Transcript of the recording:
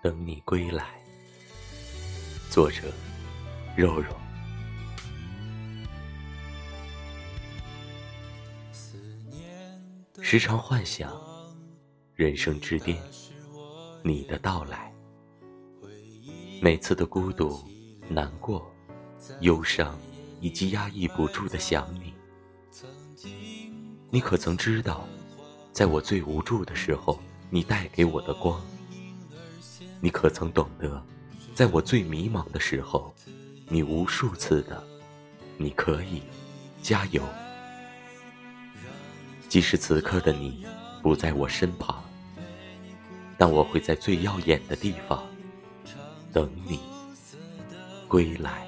等你归来。作者：肉肉。时常幻想，人生之巅，你的到来。每次的孤独、难过、忧伤，以及压抑不住的想你。你可曾知道，在我最无助的时候，你带给我的光？你可曾懂得，在我最迷茫的时候，你无数次的“你可以，加油”。即使此刻的你不在我身旁，但我会在最耀眼的地方等你归来。